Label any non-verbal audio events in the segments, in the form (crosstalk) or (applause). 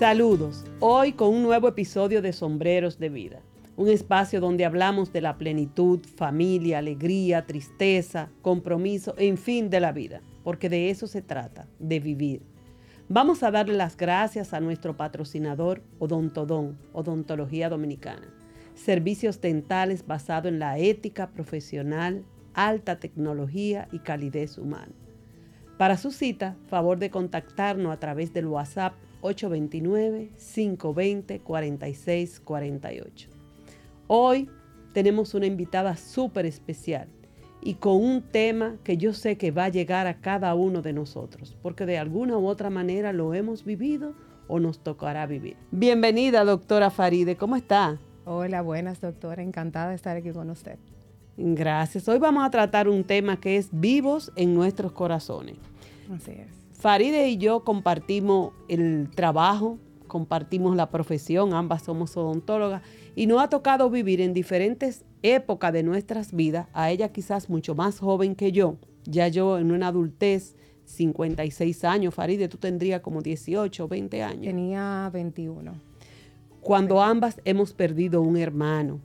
Saludos, hoy con un nuevo episodio de Sombreros de Vida, un espacio donde hablamos de la plenitud, familia, alegría, tristeza, compromiso, en fin, de la vida, porque de eso se trata, de vivir. Vamos a darle las gracias a nuestro patrocinador Odontodón, Odontología Dominicana, servicios dentales basados en la ética profesional, alta tecnología y calidez humana. Para su cita, favor de contactarnos a través del WhatsApp 829-520-4648. Hoy tenemos una invitada súper especial y con un tema que yo sé que va a llegar a cada uno de nosotros, porque de alguna u otra manera lo hemos vivido o nos tocará vivir. Bienvenida, doctora Faride, ¿cómo está? Hola, buenas, doctora, encantada de estar aquí con usted. Gracias. Hoy vamos a tratar un tema que es vivos en nuestros corazones. Así es. Faride y yo compartimos el trabajo, compartimos la profesión, ambas somos odontólogas y nos ha tocado vivir en diferentes épocas de nuestras vidas, a ella quizás mucho más joven que yo, ya yo en una adultez, 56 años, Faride, tú tendrías como 18 o 20 años. Tenía 21. Cuando ambas hemos perdido un hermano,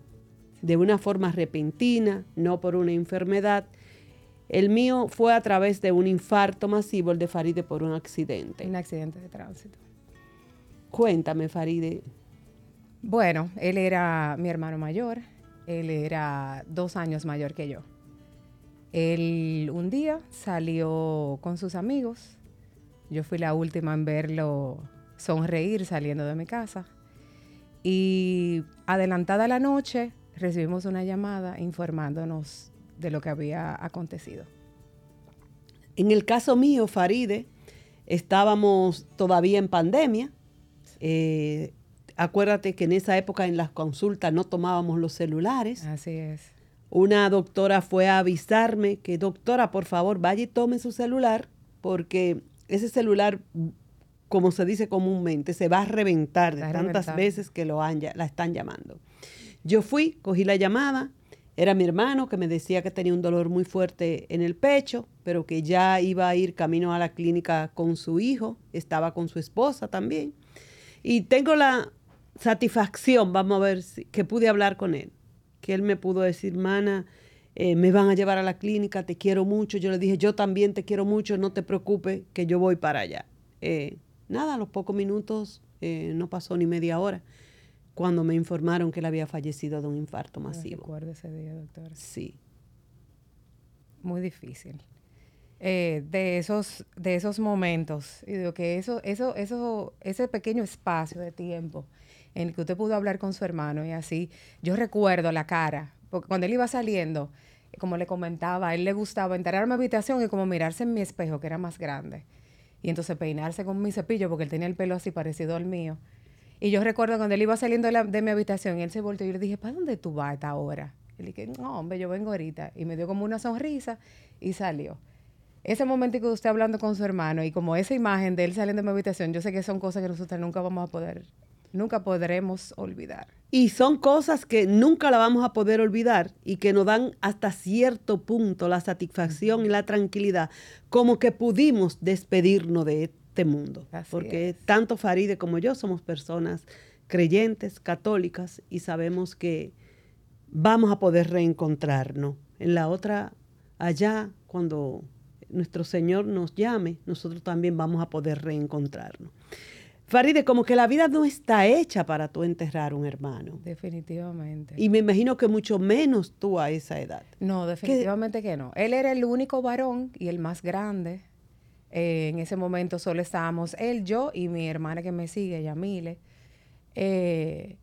de una forma repentina, no por una enfermedad, el mío fue a través de un infarto masivo, el de Faride por un accidente. Un accidente de tránsito. Cuéntame, Faride. Bueno, él era mi hermano mayor, él era dos años mayor que yo. Él un día salió con sus amigos, yo fui la última en verlo sonreír saliendo de mi casa y adelantada la noche recibimos una llamada informándonos de lo que había acontecido. En el caso mío, Faride, estábamos todavía en pandemia. Eh, acuérdate que en esa época en las consultas no tomábamos los celulares. Así es. Una doctora fue a avisarme que, doctora, por favor, vaya y tome su celular, porque ese celular, como se dice comúnmente, se va a reventar de tantas veces que lo han, la están llamando. Yo fui, cogí la llamada, era mi hermano que me decía que tenía un dolor muy fuerte en el pecho, pero que ya iba a ir camino a la clínica con su hijo, estaba con su esposa también. Y tengo la satisfacción, vamos a ver, si, que pude hablar con él, que él me pudo decir, mana, eh, me van a llevar a la clínica, te quiero mucho. Yo le dije, yo también te quiero mucho, no te preocupes, que yo voy para allá. Eh, nada, a los pocos minutos, eh, no pasó ni media hora cuando me informaron que él había fallecido de un infarto masivo. recuerdo ese día, doctor. Sí. Muy difícil. Eh, de esos, de esos momentos, y digo que eso, eso, eso, ese pequeño espacio de tiempo en el que usted pudo hablar con su hermano y así, yo recuerdo la cara, porque cuando él iba saliendo, como le comentaba, a él le gustaba entrar a mi habitación y como mirarse en mi espejo, que era más grande, y entonces peinarse con mi cepillo, porque él tenía el pelo así parecido al mío, y yo recuerdo cuando él iba saliendo de, mi habitación él se volvió y yo le dije, ¿para dónde tú vas a esta hora? Y le dije, no, hombre, yo vengo ahorita. Y me dio como una sonrisa y salió. Ese momento que usted hablando con su hermano y como esa imagen de él saliendo de mi habitación, yo sé que son cosas que nosotros nunca vamos a poder, nunca podremos olvidar. Y son cosas que nunca la vamos a poder olvidar y que nos dan hasta cierto punto la satisfacción y la tranquilidad, como que pudimos despedirnos de este mundo. porque tanto Faride como yo somos personas creyentes, católicas, y sabemos que vamos a poder reencontrarnos. En la otra, allá, cuando nuestro Señor nos llame, nosotros también vamos a poder reencontrarnos. Faride, como que la vida no está hecha para tú enterrar un hermano. Definitivamente. Y me imagino que mucho menos tú a esa edad. No, definitivamente que no. Él era el único varón y el más grande eh, en ese momento solo estábamos él, yo y mi hermana que me sigue, Yamile. Eh,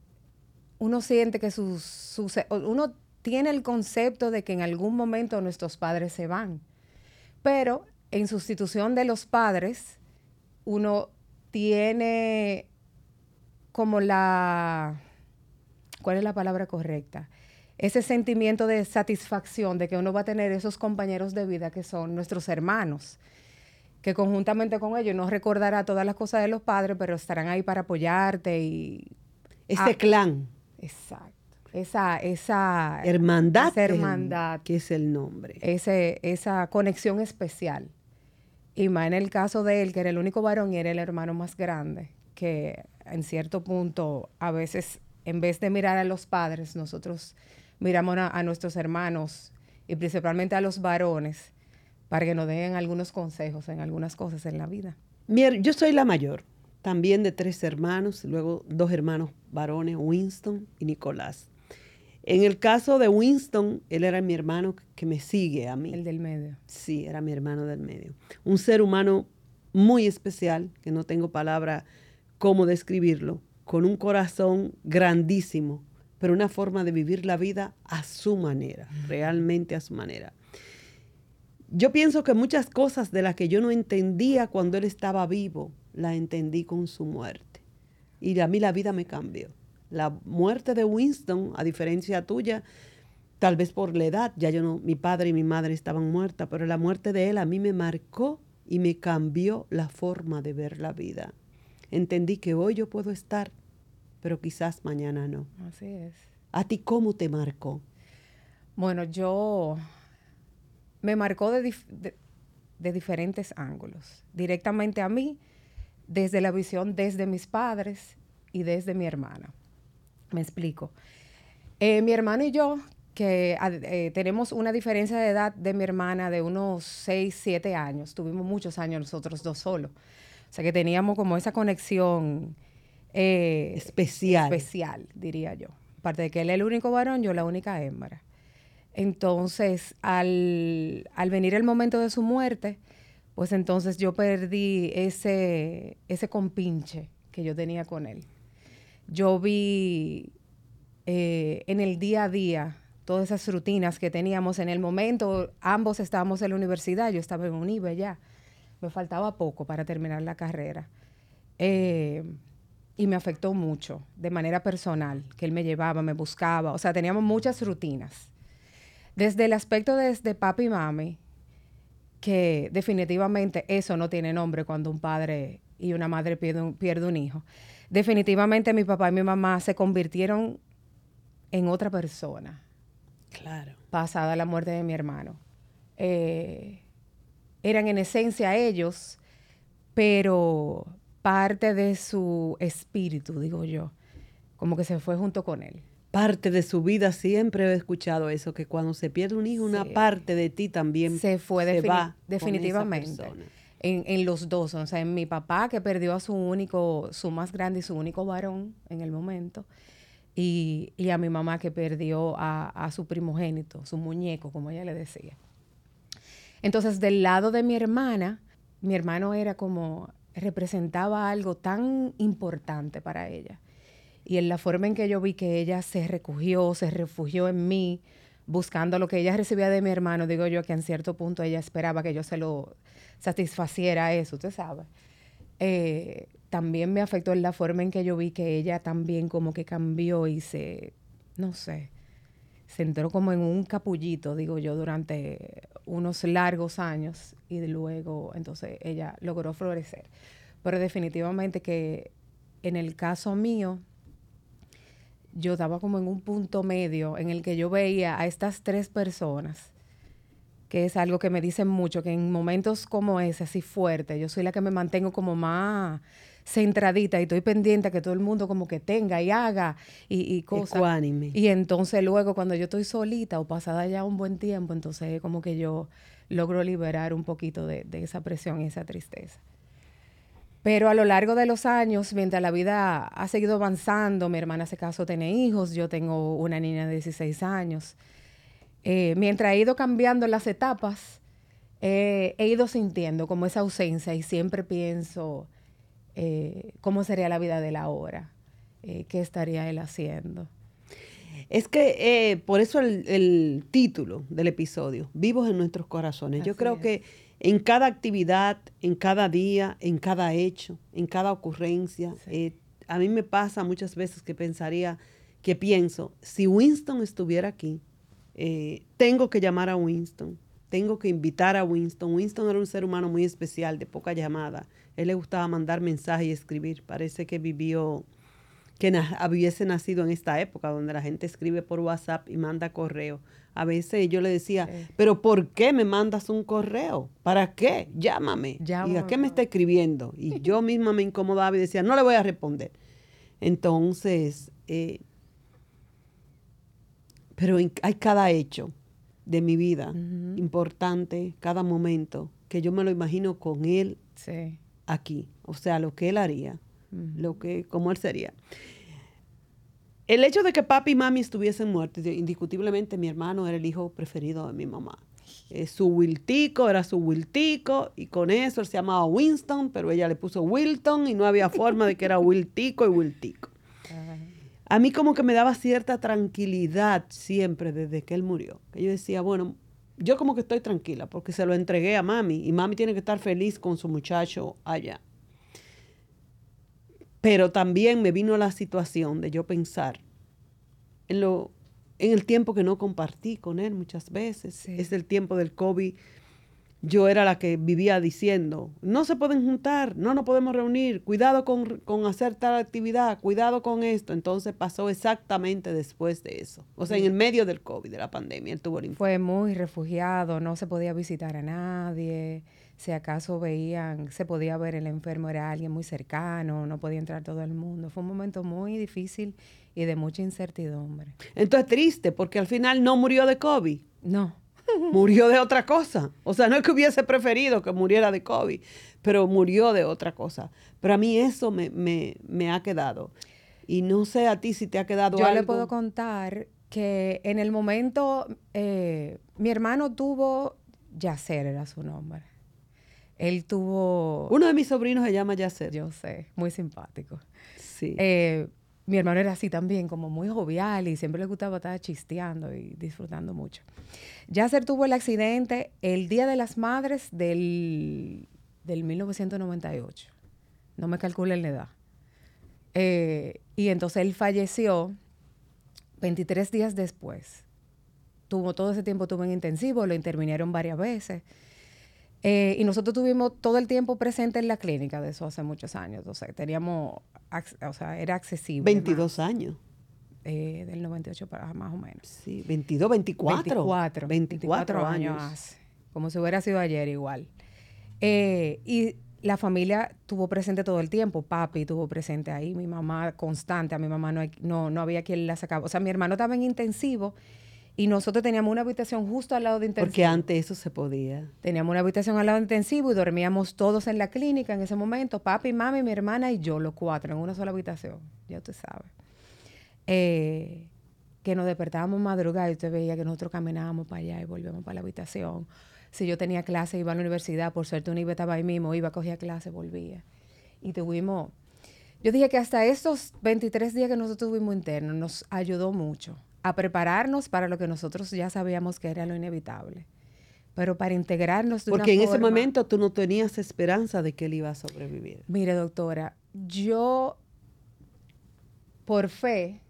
uno siente que sus, uno tiene el concepto de que en algún momento nuestros padres se van, pero en sustitución de los padres, uno tiene como la, ¿cuál es la palabra correcta? Ese sentimiento de satisfacción de que uno va a tener esos compañeros de vida que son nuestros hermanos que conjuntamente con ellos no recordará todas las cosas de los padres, pero estarán ahí para apoyarte y... Ese ah, clan. Exacto. Esa, esa hermandad, esa hermandad que es el nombre. Ese, esa conexión especial. Y más en el caso de él, que era el único varón y era el hermano más grande, que en cierto punto a veces en vez de mirar a los padres, nosotros miramos a, nuestros hermanos y principalmente a los varones para que nos den algunos consejos en algunas cosas en la vida. Yo soy la mayor, también de tres hermanos, luego dos hermanos varones, Winston y Nicolás. En el caso de Winston, él era mi hermano que me sigue a mí. El del medio. Sí, era mi hermano del medio. Un ser humano muy especial, que no tengo palabra cómo describirlo, con un corazón grandísimo, pero una forma de vivir la vida a su manera, realmente a su manera. Yo pienso que muchas cosas de las que yo no entendía cuando él estaba vivo, las entendí con su muerte. Y a mí la vida me cambió. La muerte de Winston, a diferencia tuya, tal vez por la edad, ya yo no, mi padre y mi madre estaban muertas, pero la muerte de él a mí me marcó y me cambió la forma de ver la vida. Entendí que hoy yo puedo estar, pero quizás mañana no. Así es. ¿A ti cómo te marcó? Bueno, yo me marcó de, de diferentes ángulos. Directamente a mí, desde la visión desde mis padres y desde mi hermana. Me explico. Eh, mi hermano y yo, que eh, tenemos una diferencia de edad de mi hermana de unos 6, 7 años, tuvimos muchos años nosotros dos solos. O sea que teníamos como esa conexión eh, especial. Especial, diría yo. Aparte de que él es el único varón, yo la única hembra. Entonces, al, al venir el momento de su muerte, pues entonces yo perdí ese, ese compinche que yo tenía con él yo vi eh, en el día a día todas esas rutinas que teníamos en el momento. Ambos estábamos en la universidad, yo estaba en UNIBE ya. Me faltaba poco para terminar la carrera. Eh, y me afectó mucho de manera personal, que él me llevaba, me buscaba. O sea, teníamos muchas rutinas. Desde el aspecto de, de papi y mami, que definitivamente eso no tiene nombre cuando un padre y una madre pierde un, pierde un hijo definitivamente mi papá y mi mamá se convirtieron en otra persona. Claro. Pasada la muerte de mi hermano. Eh, eran en esencia ellos, pero parte de su espíritu, digo yo, como que se fue junto con él. Parte de su vida, siempre he escuchado eso, que cuando se pierde un hijo, una parte de ti también se fue se va definitivamente en, los dos, o sea, en mi papá que perdió a su único, su más grande y su único varón en el momento, y, a mi mamá que perdió a, su primogénito, su muñeco, como ella le decía. Entonces, del lado de mi hermana, mi hermano era como, representaba algo tan importante para ella. Y en la forma en que yo vi que ella se recogió, se refugió en mí, buscando lo que ella recibía de mi hermano, digo yo que en cierto punto ella esperaba que yo se lo satisfaciera eso, usted sabe. Eh, también me afectó en la forma en que yo vi que ella también como que cambió y se, no sé, se entró como en un capullito, digo yo, durante unos largos años y luego entonces ella logró florecer. Pero definitivamente que en el caso mío, yo estaba como en un punto medio en el que yo veía a estas tres personas que es algo que me dicen mucho, que en momentos como ese, así fuerte, yo soy la que me mantengo como más centradita y estoy pendiente a que todo el mundo como que tenga y haga y, y cosas. Y entonces luego cuando yo estoy solita o pasada ya un buen tiempo, entonces como que yo logro liberar un poquito de, de esa presión y esa tristeza. Pero a lo largo de los años, mientras la vida ha seguido avanzando, mi hermana se casó, tiene hijos, yo tengo una niña de 16 años. Eh, mientras he ido cambiando las etapas, he ido sintiendo como esa ausencia y siempre pienso eh, cómo sería la vida de la hora, eh, qué estaría él haciendo. Es que por eso el, título del episodio, Vivos en nuestros corazones. Yo creo que en cada actividad, en cada día, en cada hecho, en cada ocurrencia, a mí me pasa muchas veces que pensaría, que pienso, si Winston estuviera aquí, eh, tengo que llamar a Winston, tengo que invitar a Winston. Winston era un ser humano muy especial, de poca llamada. Él le gustaba mandar mensajes y escribir. Parece que vivió que hubiese nacido en esta época donde la gente escribe por WhatsApp y manda correo. A veces yo le decía, pero ¿por qué me mandas un correo? ¿Para qué? Llámame. ¿Y a qué me está escribiendo? Y yo misma me incomodaba y decía, no le voy a responder. Entonces, eh, pero hay cada hecho de mi vida importante, cada momento, que yo me lo imagino con él aquí. O sea, lo que él haría, lo que, como él sería. El hecho de que papi y mami estuviesen muertos, indiscutiblemente mi hermano era el hijo preferido de mi mamá. Eh, su Wiltico era su Wiltico y con eso él se llamaba Winston, pero ella le puso Wilton y no había forma de que era Wiltico y Wiltico. A mí como que me daba cierta tranquilidad siempre desde que él murió. yo decía, bueno, yo como que estoy tranquila porque se lo entregué a mami y mami tiene que estar feliz con su muchacho allá. Pero también me vino la situación de yo pensar en, lo, en el tiempo que no compartí con él muchas veces. Es el tiempo del COVID. Yo era la que vivía diciendo, no se pueden juntar, no nos podemos reunir, cuidado con, con hacer tal actividad, cuidado con esto. Entonces pasó exactamente después de eso. O sea, en el medio del COVID, de la pandemia, él tuvo el Fue muy refugiado, no se podía visitar a nadie si acaso veían, se podía ver el enfermo era alguien muy cercano, no podía entrar todo el mundo. Fue un momento muy difícil y de mucha incertidumbre. Entonces triste, porque al final no murió de COVID. No. (laughs) murió de otra cosa. O sea, no es que hubiese preferido que muriera de COVID, pero murió de otra cosa. Pero a mí eso me, me, ha quedado. Y no sé a ti si te ha quedado Yo algo. le puedo contar que en el momento, eh, mi hermano tuvo, Yacer era su nombre. Él tuvo... Uno de mis sobrinos se llama Yasser. Yo sé, muy simpático. Sí. Eh, mi hermano era así también, como muy jovial y siempre le gustaba estar chisteando y disfrutando mucho. Yasser tuvo el accidente el Día de las Madres del, del 1998. No me calculen la edad. Eh, y entonces él falleció 23 días después. Tuvo todo ese tiempo, tuvo en intensivo, lo intervinieron varias veces. Eh, y nosotros tuvimos todo el tiempo presente en la clínica de eso hace muchos años. O sea, teníamos, o sea, era accesible. 22 años. Eh, del 98 para más o menos. Sí, 22, 24. 24. 24, años. Como si hubiera sido ayer igual. Eh, y la familia tuvo presente todo el tiempo. Papi tuvo presente ahí, mi mamá constante. A mi mamá no, no, no había quien la sacaba. O sea, mi hermano estaba en intensivo y nosotros teníamos una habitación justo al lado de intensivo. Porque antes eso se podía. Teníamos una habitación al lado de intensivo y dormíamos todos en la clínica en ese momento, papi, mami, mi hermana y yo, los cuatro, en una sola habitación. Ya usted sabe. Eh, que nos despertábamos madrugada y usted veía que nosotros caminábamos para allá y volvíamos para la habitación. Si yo tenía clase, iba a la universidad, por suerte una estaba ahí mismo, iba, cogía clase, volvía. Y tuvimos, yo dije que hasta estos 23 días que nosotros tuvimos internos nos ayudó mucho a prepararnos para lo que nosotros ya sabíamos que era lo inevitable. Pero para integrarnos de Porque en ese momento tú no tenías esperanza de que él iba a sobrevivir. Mire, doctora, yo por fe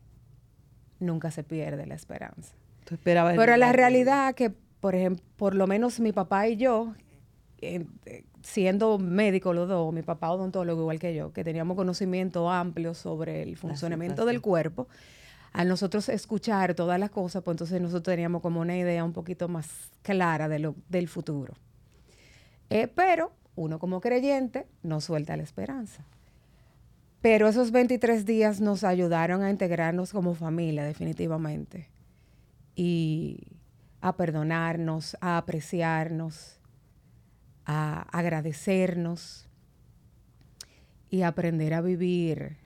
nunca se pierde la esperanza. Pero la realidad que, por ejemplo, por lo menos mi papá y yo, eh, siendo médicos los dos, mi papá odontólogo igual que yo, que teníamos conocimiento amplio sobre el funcionamiento del cuerpo, al nosotros escuchar todas las cosas, pues entonces nosotros teníamos como una idea un poquito más clara de lo, del futuro. Eh, pero uno como creyente no suelta la esperanza. Pero esos 23 días nos ayudaron a integrarnos como familia, definitivamente. Y a perdonarnos, a apreciarnos, a agradecernos y aprender a vivir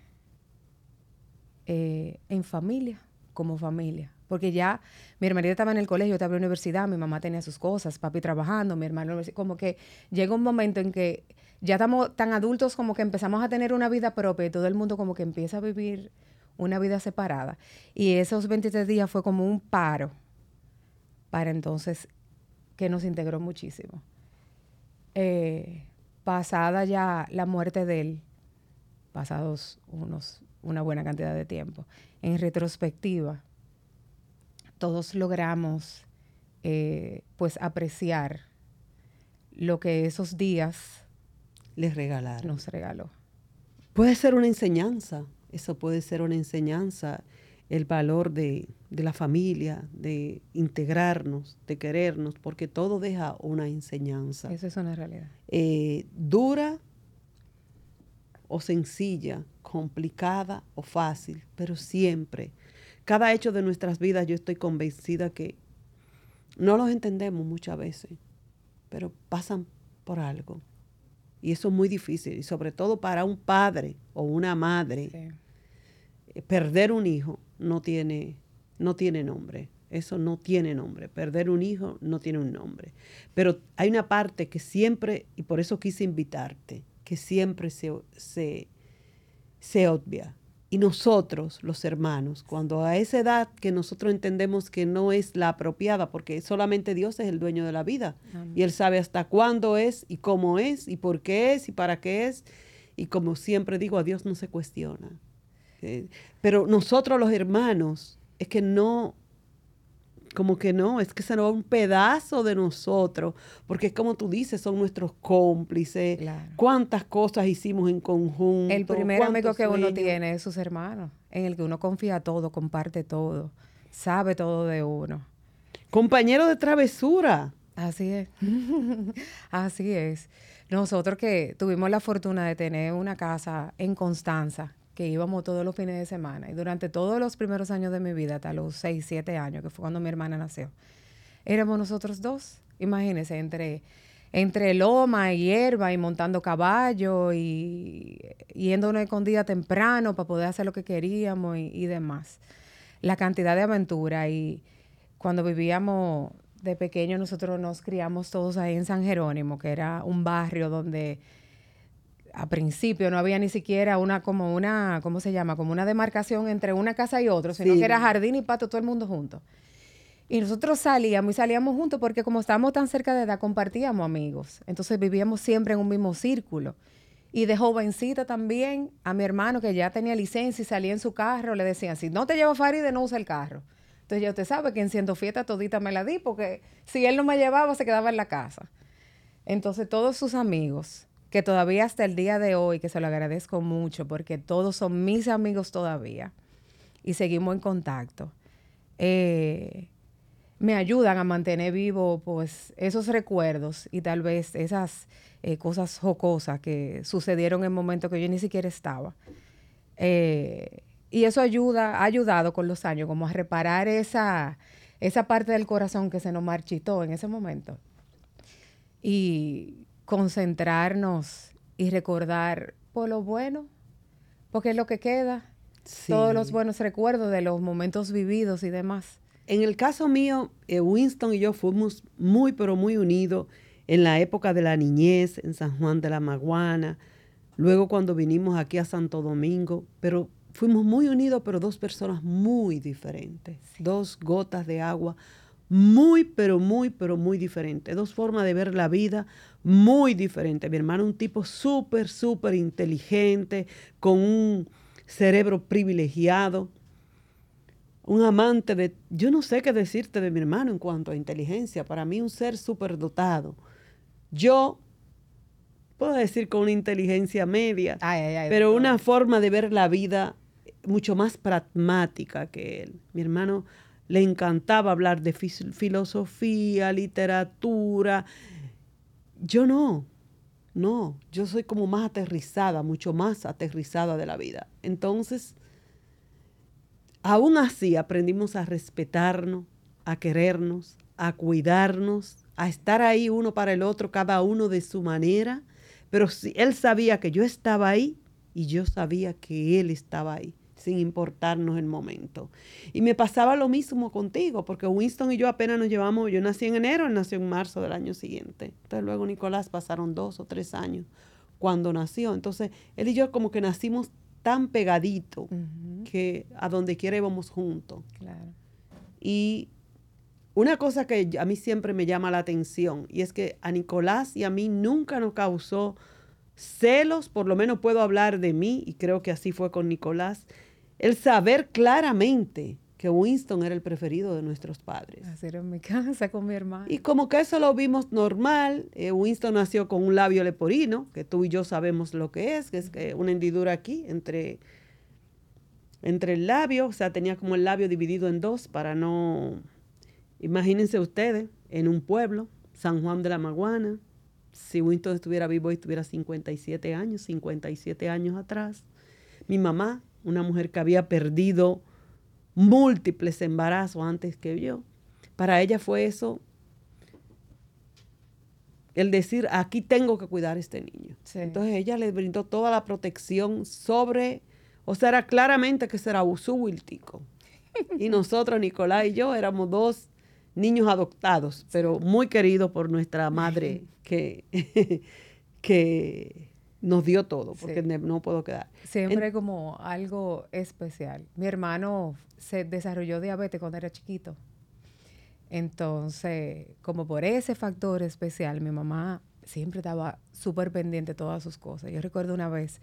eh, en familia, como familia. Porque ya mi hermanita estaba en el colegio, estaba en la universidad, mi mamá tenía sus cosas, papi trabajando, mi hermano, como que llega un momento en que ya estamos tan adultos como que empezamos a tener una vida propia y todo el mundo como que empieza a vivir una vida separada. Y esos 23 días fue como un paro para entonces que nos integró muchísimo. Eh, pasada ya la muerte de él, pasados unos una buena cantidad de tiempo. En retrospectiva, todos logramos eh, pues apreciar lo que esos días les regalaron. Nos regaló. Puede ser una enseñanza Eso puede ser una enseñanza, el valor de, la familia, de integrarnos, de querernos, porque todo deja una enseñanza. Eso es una realidad. Eh, dura o sencilla, complicada o fácil, pero siempre, cada hecho de nuestras vidas yo estoy convencida que no los entendemos muchas veces, pero pasan por algo. Y eso es muy difícil, y sobre todo para un padre o una madre. Eh, perder un hijo no tiene, no tiene nombre. Eso no tiene nombre. Perder un hijo no tiene un nombre. Pero hay una parte que siempre, y por eso quise invitarte, que siempre se, se, se obvia, y nosotros, los hermanos, cuando a esa edad que nosotros entendemos que no es la apropiada, porque solamente Dios es el dueño de la vida, y Él sabe hasta cuándo es, y cómo es, y por qué es, y para qué es, y como siempre digo, a Dios no se cuestiona. Eh, pero nosotros los hermanos, es que no, como que no, es que se nos va un pedazo de nosotros, porque como tú dices, son nuestros cómplices. ¿Cuántas cosas hicimos en conjunto? El primer amigo que uno tiene es sus hermanos, en el que uno confía todo, comparte todo, sabe todo de uno. Compañero de travesura. Así es. (laughs) Así es. Nosotros que tuvimos la fortuna de tener una casa en Constanza, que íbamos todos los fines de semana. Y durante todos los primeros años de mi vida, hasta los 6, 7 años, que fue cuando mi hermana nació, éramos nosotros dos. Imagínense, entre, entre loma y hierba y montando caballo y yéndonos escondida temprano para poder hacer lo que queríamos y, y demás. La cantidad de aventura y cuando vivíamos de pequeño nosotros nos criamos todos ahí en San Jerónimo, que era un barrio donde a principio no había ni siquiera una, como una, ¿cómo se llama? Como una demarcación entre una casa y otra, sino que era jardín y pato, todo el mundo junto. Y nosotros salíamos y salíamos juntos porque como estábamos tan cerca de edad, compartíamos amigos. Entonces vivíamos siempre en un mismo círculo. Y de jovencita también, a mi hermano que ya tenía licencia y salía en su carro, le decían, si no te lleva Faride, no usa el carro. Entonces ya usted sabe que en siendo fiesta todita me la di, porque si él no me llevaba, se quedaba en la casa. Entonces todos sus amigos que todavía hasta el día de hoy, que se lo agradezco mucho, porque todos son mis amigos todavía y seguimos en contacto, eh, me ayudan a mantener vivo pues esos recuerdos y tal vez esas eh, cosas jocosas que sucedieron en momentos que yo ni siquiera estaba. Eh, y eso ayuda, ha ayudado con los años como a reparar esa, esa parte del corazón que se nos marchitó en ese momento. Y concentrarnos y recordar por lo bueno, porque es lo que queda, todos los buenos recuerdos de los momentos vividos y demás. En el caso mío, eh, Winston y yo fuimos muy, pero muy unidos en la época de la niñez, en San Juan de la Maguana, luego cuando vinimos aquí a Santo Domingo, pero fuimos muy unidos, pero dos personas muy diferentes, dos gotas de agua muy, pero muy, pero muy diferentes, dos formas de ver la vida muy diferente. Mi hermano un tipo súper, súper inteligente, con un cerebro privilegiado, un amante de... Yo no sé qué decirte de mi hermano en cuanto a inteligencia. Para mí un ser súper dotado. Yo puedo decir con una inteligencia media, pero una forma de ver la vida mucho más pragmática que él. Mi hermano le encantaba hablar de filosofía, literatura, yo no, no, yo soy como más aterrizada, mucho más aterrizada de la vida. Entonces, aún así aprendimos a respetarnos, a querernos, a cuidarnos, a estar ahí uno para el otro, cada uno de su manera. Pero si él sabía que yo estaba ahí y yo sabía que él estaba ahí sin importarnos el momento. Y me pasaba lo mismo contigo, porque Winston y yo apenas nos llevamos, yo nací en enero, él nació en marzo del año siguiente. Entonces luego Nicolás pasaron dos o tres años cuando nació. Entonces él y yo como que nacimos tan pegadito que a donde quiera íbamos juntos. Y una cosa que a mí siempre me llama la atención y es que a Nicolás y a mí nunca nos causó celos, por lo menos puedo hablar de mí y creo que así fue con Nicolás, el saber claramente que Winston era el preferido de nuestros padres. Así era en mi casa con mi hermano. Y como que eso lo vimos normal, eh, Winston nació con un labio leporino, que tú y yo sabemos lo que es, que es una hendidura aquí entre entre el labio, o sea, tenía como el labio dividido en dos para no... Imagínense ustedes, en un pueblo, San Juan de la Maguana, si Winston estuviera vivo y tuviera 57 años, 57 años atrás, mi mamá, una mujer que había perdido múltiples embarazos antes que yo, para ella fue eso el decir, aquí tengo que cuidar a este niño. Entonces ella le brindó toda la protección sobre, o sea, era claramente que será Wiltico. (laughs) y nosotros, Nicolás y yo, éramos dos niños adoptados, pero muy queridos por nuestra madre que, (laughs) que nos dio todo, porque no puedo quedar. Siempre como algo especial. Mi hermano se desarrolló diabetes cuando era chiquito. Entonces, como por ese factor especial, mi mamá siempre estaba súper pendiente de todas sus cosas. Yo recuerdo una vez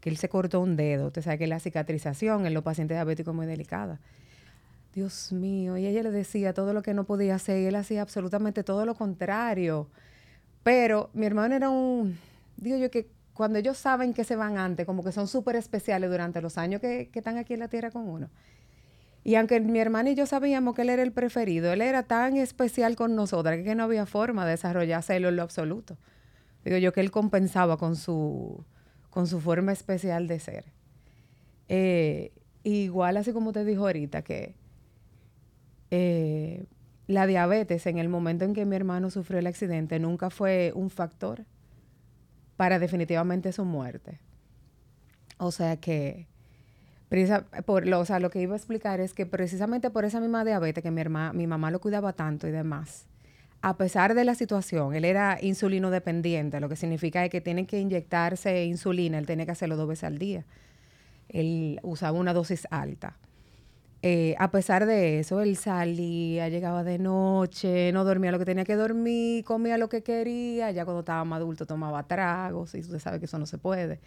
que él se cortó un dedo. Usted sabe que la cicatrización en los pacientes diabéticos es muy delicada. Dios mío, y ella le decía todo lo que no podía hacer y él hacía absolutamente todo lo contrario. Pero mi hermano era un, digo yo que cuando ellos saben que se van antes, como que son súper especiales durante los años que, están aquí en la tierra con uno. Y aunque mi hermana y yo sabíamos que él era el preferido, él era tan especial con nosotras que no había forma de desarrollarse en lo absoluto. Digo yo que él compensaba con su, con su forma especial de ser. Eh, igual así como te dijo ahorita, que eh, la diabetes en el momento en que mi hermano sufrió el accidente nunca fue un factor para definitivamente su muerte. O sea que por lo, o sea, lo que iba a explicar es que precisamente por esa misma diabetes que mi, herma, mi mamá lo cuidaba tanto y demás, a pesar de la situación, él era insulino dependiente, lo que significa que tiene que inyectarse insulina, él tiene que hacerlo dos veces al día. Él usaba una dosis alta. Eh, a pesar de eso, él salía, llegaba de noche, no dormía lo que tenía que dormir, comía lo que quería, ya cuando estaba más adulto tomaba tragos, y usted sabe que eso no se puede.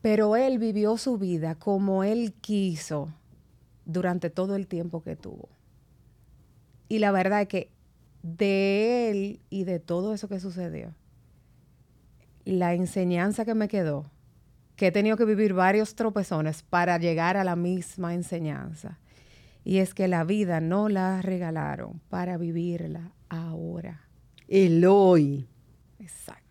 Pero él vivió su vida como él quiso durante todo el tiempo que tuvo. Y la verdad es que de él y de todo eso que sucedió, la enseñanza que me quedó, que he tenido que vivir varios tropezones para llegar a la misma enseñanza, y es que la vida no la regalaron para vivirla ahora. El hoy. Exacto.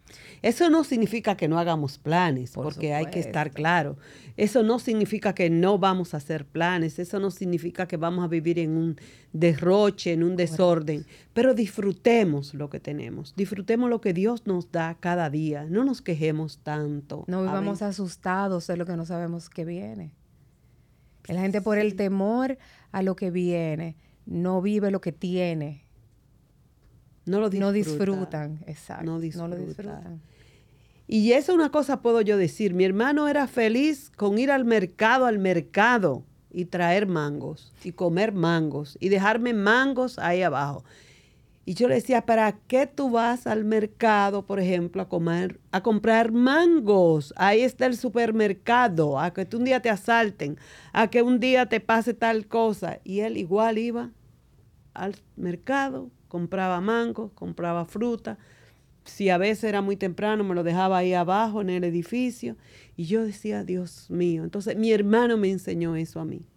Eso no significa que no hagamos planes, porque hay que estar claro. Eso no significa que no vamos a hacer planes, eso no significa que vamos a vivir en un derroche, en un desorden, pero disfrutemos lo que tenemos, disfrutemos lo que Dios nos da cada día, no nos quejemos tanto. No vivamos asustados de lo que no sabemos que viene. La gente por el temor a lo que viene no vive lo que tiene no lo disfrutan. No disfrutan, exacto. No, lo disfrutan. Y eso una cosa puedo yo decir. Mi hermano era feliz con ir al mercado, al mercado, y traer mangos, y comer mangos, y dejarme mangos ahí abajo. Y yo le decía, ¿para qué tú vas al mercado, por ejemplo, a comer, a comprar mangos? Ahí está el supermercado, a que un día te asalten, a que un día te pase tal cosa. Y él igual iba al mercado, compraba mango, compraba fruta. Si a veces era muy temprano, me lo dejaba ahí abajo en el edificio. Y yo decía, Dios mío. Entonces mi hermano me enseñó eso a mí.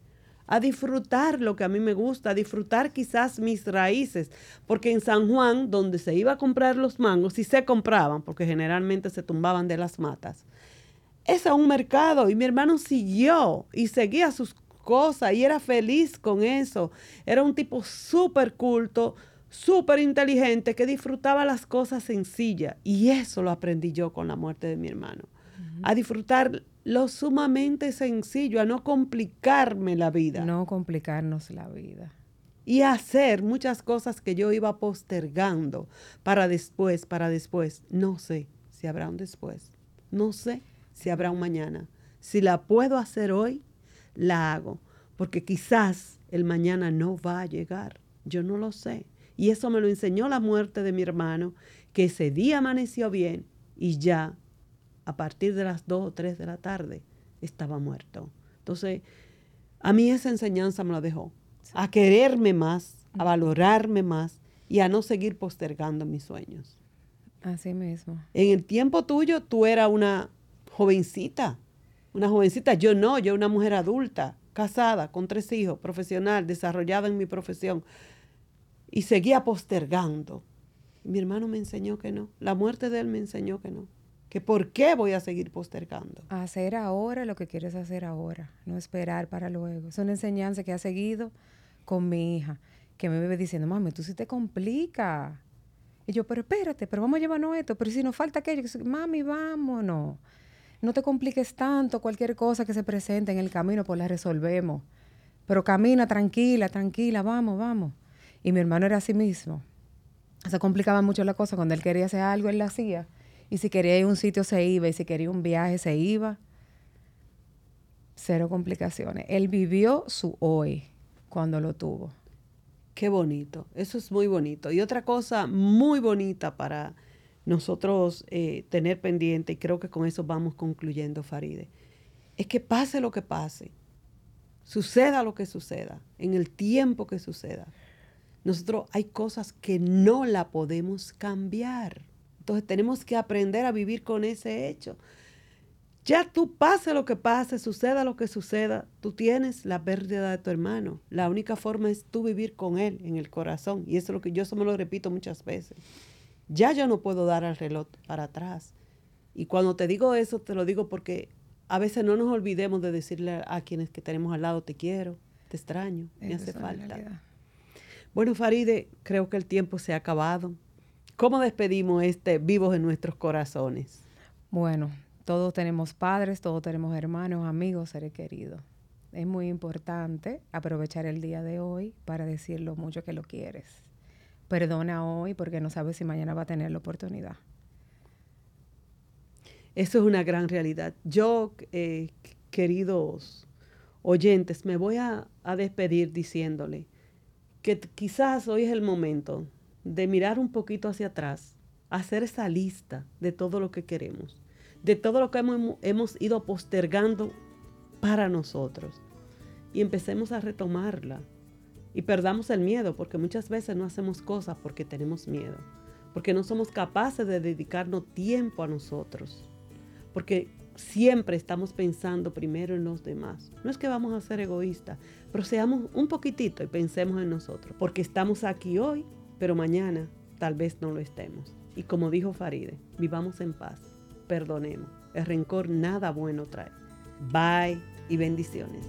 A disfrutar lo que a mí me gusta, a disfrutar quizás mis raíces. Porque en San Juan, donde se iba a comprar los mangos, si se compraban, porque generalmente se tumbaban de las matas, es a un mercado. Y mi hermano siguió y seguía sus cosas y era feliz con eso. Era un tipo súper culto, súper inteligente que disfrutaba las cosas sencillas. Y eso lo aprendí yo con la muerte de mi hermano. A disfrutar lo sumamente sencillo, a no complicarme la vida. No complicarnos la vida. Y hacer muchas cosas que yo iba postergando para después, para después. No sé si habrá un después. No sé si habrá un mañana. Si la puedo hacer hoy, la hago. Porque quizás el mañana no va a llegar. Yo no lo sé. Y eso me lo enseñó la muerte de mi hermano, que ese día amaneció bien y ya a partir de las 2 o 3 de la tarde estaba muerto. Entonces, a mí esa enseñanza me lo dejó. A quererme más, a valorarme más y a no seguir postergando mis sueños. Así mismo. En el tiempo tuyo, tú eras una jovencita, una jovencita. Yo no, yo una mujer adulta. casada, con tres hijos, profesional, desarrollada en mi profesión, y seguía postergando. Mi hermano me enseñó que no, la muerte de él me enseñó que no, que por qué voy a seguir postergando. Hacer ahora lo que quieres hacer ahora, no esperar para luego. Es una enseñanza que ha seguido con mi hija, que me vive diciendo, mami, tú sí te complica. Y yo, pero espérate, pero vamos a llevarnos esto, pero si nos falta aquello, mami, vámonos. No te compliques tanto, cualquier cosa que se presente en el camino, pues la resolvemos. Pero camina tranquila, tranquila, vamos, vamos. Y mi hermano era así mismo. Se complicaba mucho la cosa. Cuando él quería hacer algo, él lo hacía. Y si quería ir a un sitio, se iba. Y si quería un viaje, se iba. Cero complicaciones. Él vivió su hoy cuando lo tuvo. Qué bonito. Eso es muy bonito. Y otra cosa muy bonita para nosotros eh, tener pendiente, y creo que con eso vamos concluyendo, Faride, es que pase lo que pase, suceda lo que suceda, en el tiempo que suceda, nosotros hay cosas que no la podemos cambiar. Entonces tenemos que aprender a vivir con ese hecho. Ya tú pase lo que pase, suceda lo que suceda, tú tienes la pérdida de tu hermano. La única forma es tú vivir con él en el corazón. Y eso es lo que yo eso me lo repito muchas veces. Ya yo no puedo dar al reloj para atrás. Y cuando te digo eso, te lo digo porque a veces no nos olvidemos de decirle a quienes que tenemos al lado, te quiero, te extraño, me hace falta. Bueno, Faride, creo que el tiempo se ha acabado. ¿Cómo despedimos este vivos en nuestros corazones? Bueno, todos tenemos padres, todos tenemos hermanos, amigos, seres queridos. Es muy importante aprovechar el día de hoy para decir lo mucho que lo quieres. Perdona hoy porque no sabes si mañana va a tener la oportunidad. Eso es una gran realidad. Yo, eh, queridos oyentes, me voy a despedir diciéndole que quizás hoy es el momento de mirar un poquito hacia atrás, hacer esa lista de todo lo que queremos, de todo lo que hemos, hemos ido postergando para nosotros. Y empecemos a retomarla. Y perdamos el miedo, porque muchas veces no hacemos cosas porque tenemos miedo, porque no somos capaces de dedicarnos tiempo a nosotros, porque siempre estamos pensando primero en los demás. No es que vamos a ser egoístas, pero seamos un poquitito y pensemos en nosotros, porque estamos aquí hoy, pero mañana tal vez no lo estemos. Y como dijo Faride, vivamos en paz, perdonemos. El rencor nada bueno trae. Bye y bendiciones.